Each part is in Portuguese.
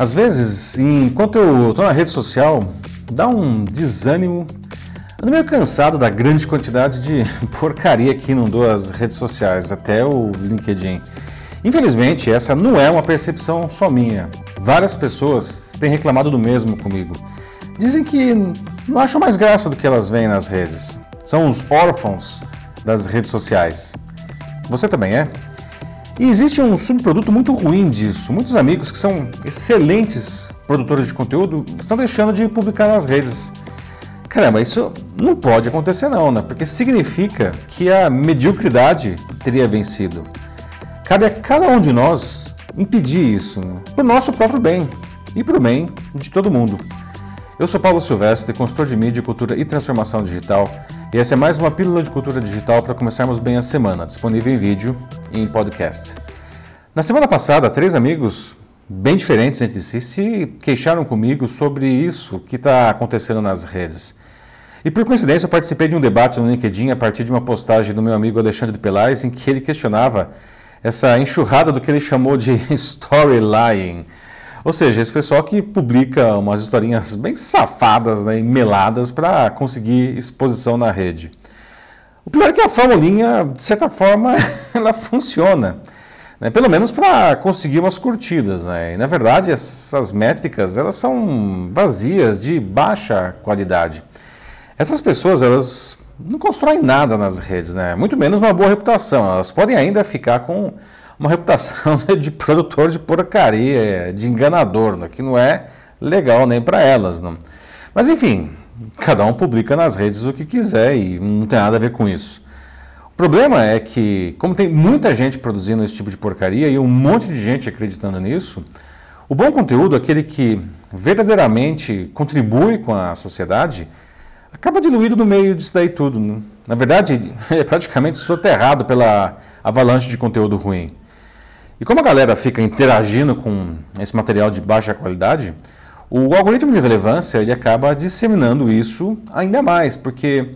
Às vezes, enquanto eu estou na rede social, dá um desânimo. Ando meio cansado da grande quantidade de porcaria que inundou as redes sociais, até o LinkedIn. Infelizmente, essa não é uma percepção só minha. Várias pessoas têm reclamado do mesmo comigo. Dizem que não acham mais graça do que elas veem nas redes. São os órfãos das redes sociais. Você também é? E existe um subproduto muito ruim disso. Muitos amigos que são excelentes produtores de conteúdo estão deixando de publicar nas redes. Caramba, isso não pode acontecer não, né? Porque significa que a mediocridade teria vencido. Cabe a cada um de nós impedir isso, né? para o nosso próprio bem e para o bem de todo mundo. Eu sou Paulo Silvestre, consultor de mídia, cultura e transformação digital, e essa é mais uma pílula de cultura digital para começarmos bem a semana, disponível em vídeo e em podcast. Na semana passada, três amigos bem diferentes entre si se queixaram comigo sobre isso que está acontecendo nas redes. E por coincidência, eu participei de um debate no LinkedIn a partir de uma postagem do meu amigo Alexandre Pelais, em que ele questionava essa enxurrada do que ele chamou de storyline ou seja, esse pessoal que publica umas historinhas bem safadas né, e meladas para conseguir exposição na rede. O pior é que a formulinha, de certa forma, ela funciona. Né, pelo menos para conseguir umas curtidas. Né? E, na verdade, essas métricas elas são vazias, de baixa qualidade. Essas pessoas elas não constroem nada nas redes, né? muito menos uma boa reputação. Elas podem ainda ficar com uma reputação né, de produtor de porcaria, de enganador, né, que não é legal nem para elas. Não. Mas enfim, cada um publica nas redes o que quiser e não tem nada a ver com isso. O problema é que, como tem muita gente produzindo esse tipo de porcaria e um monte de gente acreditando nisso, o bom conteúdo, aquele que verdadeiramente contribui com a sociedade, acaba diluído no meio disso daí tudo. Né? Na verdade, é praticamente soterrado pela avalanche de conteúdo ruim. E como a galera fica interagindo com esse material de baixa qualidade, o algoritmo de relevância ele acaba disseminando isso ainda mais, porque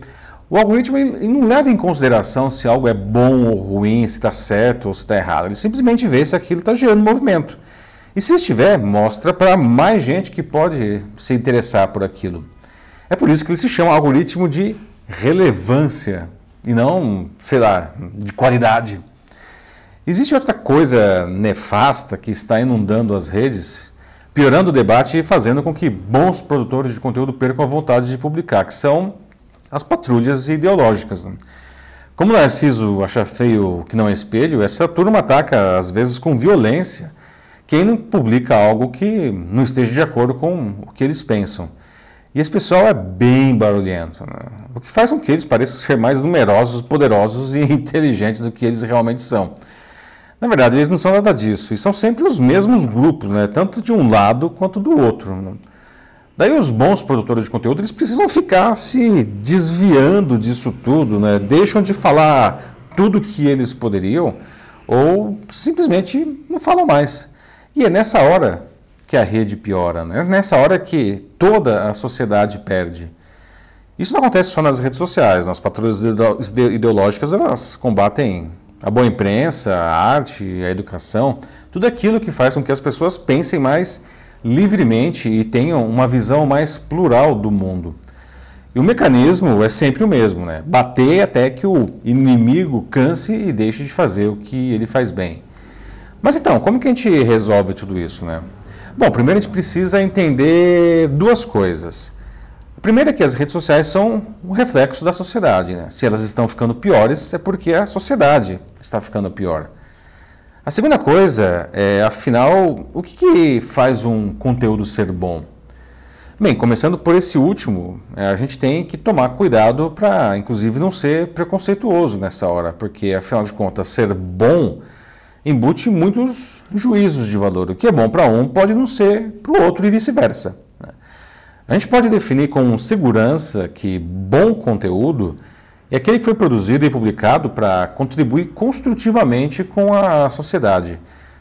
o algoritmo não leva em consideração se algo é bom ou ruim, se está certo ou se está errado. Ele simplesmente vê se aquilo está gerando movimento. E se estiver, mostra para mais gente que pode se interessar por aquilo. É por isso que ele se chama algoritmo de relevância e não, sei lá, de qualidade. Existe outra coisa nefasta que está inundando as redes, piorando o debate e fazendo com que bons produtores de conteúdo percam a vontade de publicar, que são as patrulhas ideológicas. Né? Como Narciso acha feio que não é espelho, essa turma ataca, às vezes com violência, quem não publica algo que não esteja de acordo com o que eles pensam. E esse pessoal é bem barulhento, né? o que faz com que eles pareçam ser mais numerosos, poderosos e inteligentes do que eles realmente são. Na verdade, eles não são nada disso, e são sempre os mesmos grupos, né? tanto de um lado quanto do outro. Né? Daí os bons produtores de conteúdo eles precisam ficar se desviando disso tudo, né? deixam de falar tudo que eles poderiam ou simplesmente não falam mais. E é nessa hora que a rede piora, né? nessa hora que toda a sociedade perde. Isso não acontece só nas redes sociais, nas patrulhas ideológicas elas combatem a boa imprensa, a arte, a educação, tudo aquilo que faz com que as pessoas pensem mais livremente e tenham uma visão mais plural do mundo. E o mecanismo é sempre o mesmo, né? Bater até que o inimigo canse e deixe de fazer o que ele faz bem. Mas então, como que a gente resolve tudo isso, né? Bom, primeiro a gente precisa entender duas coisas. Primeiro é que as redes sociais são um reflexo da sociedade. Né? Se elas estão ficando piores, é porque a sociedade está ficando pior. A segunda coisa é, afinal, o que, que faz um conteúdo ser bom? Bem, começando por esse último, é, a gente tem que tomar cuidado para, inclusive, não ser preconceituoso nessa hora, porque, afinal de contas, ser bom embute muitos juízos de valor. O que é bom para um pode não ser para o outro e vice-versa. A gente pode definir com segurança que bom conteúdo é aquele que foi produzido e publicado para contribuir construtivamente com a sociedade,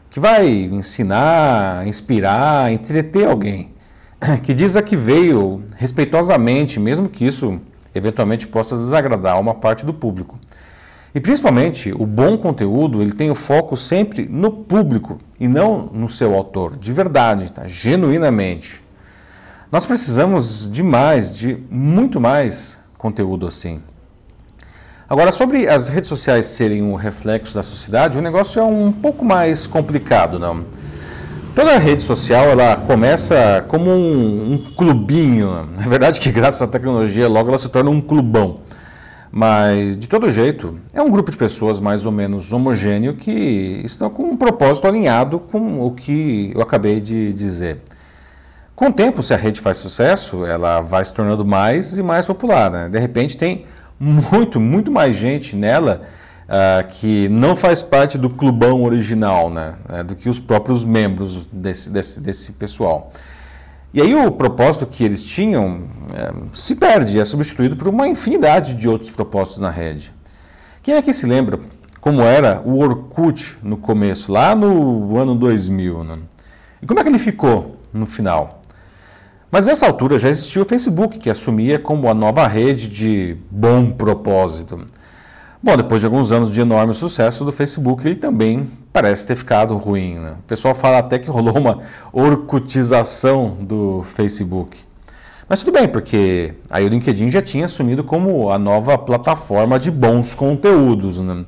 que vai ensinar, inspirar, entreter alguém, que diz a que veio respeitosamente, mesmo que isso eventualmente possa desagradar uma parte do público. E principalmente, o bom conteúdo, ele tem o foco sempre no público e não no seu autor, de verdade, tá? genuinamente. Nós precisamos de mais, de muito mais conteúdo assim. Agora, sobre as redes sociais serem um reflexo da sociedade, o negócio é um pouco mais complicado, não? Toda rede social ela começa como um, um clubinho. Na verdade, que graças à tecnologia logo ela se torna um clubão. Mas, de todo jeito, é um grupo de pessoas mais ou menos homogêneo que estão com um propósito alinhado com o que eu acabei de dizer. Com o tempo, se a rede faz sucesso, ela vai se tornando mais e mais popular. Né? De repente, tem muito, muito mais gente nela uh, que não faz parte do clubão original, né? Uh, do que os próprios membros desse, desse, desse pessoal. E aí o propósito que eles tinham é, se perde, é substituído por uma infinidade de outros propósitos na rede. Quem é que se lembra como era o Orkut no começo, lá no ano 2000? Né? E como é que ele ficou no final? Mas nessa altura já existia o Facebook, que assumia como a nova rede de bom propósito. Bom, depois de alguns anos de enorme sucesso do Facebook, ele também parece ter ficado ruim. Né? O pessoal fala até que rolou uma orcutização do Facebook. Mas tudo bem, porque aí o LinkedIn já tinha assumido como a nova plataforma de bons conteúdos. Né?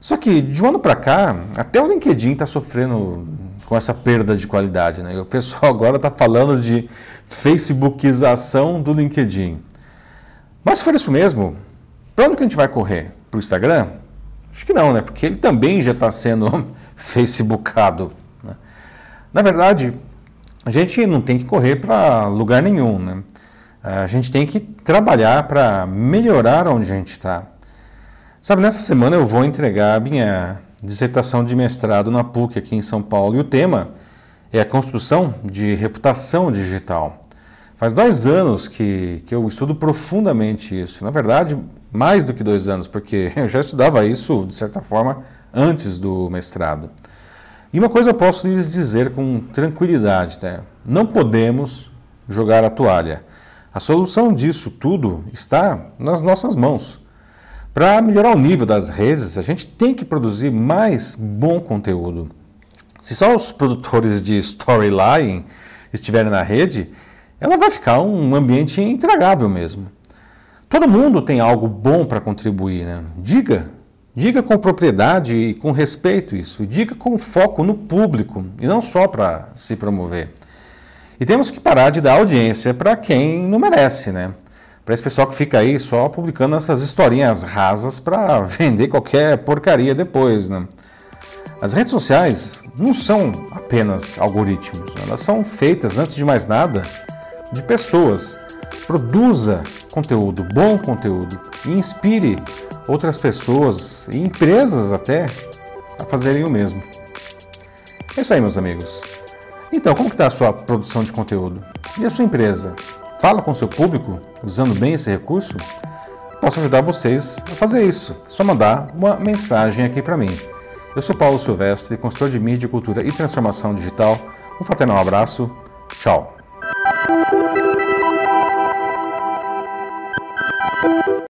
Só que de um ano para cá, até o LinkedIn está sofrendo com essa perda de qualidade. Né? E o pessoal agora está falando de Facebookização do LinkedIn. Mas se for isso mesmo, para onde que a gente vai correr? Para o Instagram? Acho que não, né? Porque ele também já está sendo facebookado. Né? Na verdade, a gente não tem que correr para lugar nenhum, né? A gente tem que trabalhar para melhorar onde a gente está. Sabe, nessa semana eu vou entregar a minha dissertação de mestrado na PUC aqui em São Paulo e o tema é a construção de reputação digital. Faz dois anos que, que eu estudo profundamente isso. Na verdade, mais do que dois anos, porque eu já estudava isso, de certa forma, antes do mestrado. E uma coisa eu posso lhes dizer com tranquilidade: né? não podemos jogar a toalha. A solução disso tudo está nas nossas mãos. Para melhorar o nível das redes, a gente tem que produzir mais bom conteúdo. Se só os produtores de storyline estiverem na rede, ela vai ficar um ambiente intragável mesmo. Todo mundo tem algo bom para contribuir, né? Diga, diga com propriedade e com respeito isso, diga com foco no público e não só para se promover. E temos que parar de dar audiência para quem não merece, né? Para esse pessoal que fica aí só publicando essas historinhas rasas para vender qualquer porcaria depois, né? As redes sociais não são apenas algoritmos, elas são feitas, antes de mais nada, de pessoas. Produza conteúdo, bom conteúdo, e inspire outras pessoas e empresas até a fazerem o mesmo. É isso aí, meus amigos. Então, como está a sua produção de conteúdo? E a sua empresa? Fala com seu público usando bem esse recurso? Posso ajudar vocês a fazer isso. É só mandar uma mensagem aqui para mim. Eu sou Paulo Silvestre, consultor de mídia, cultura e transformação digital. Um fraternal abraço. Tchau.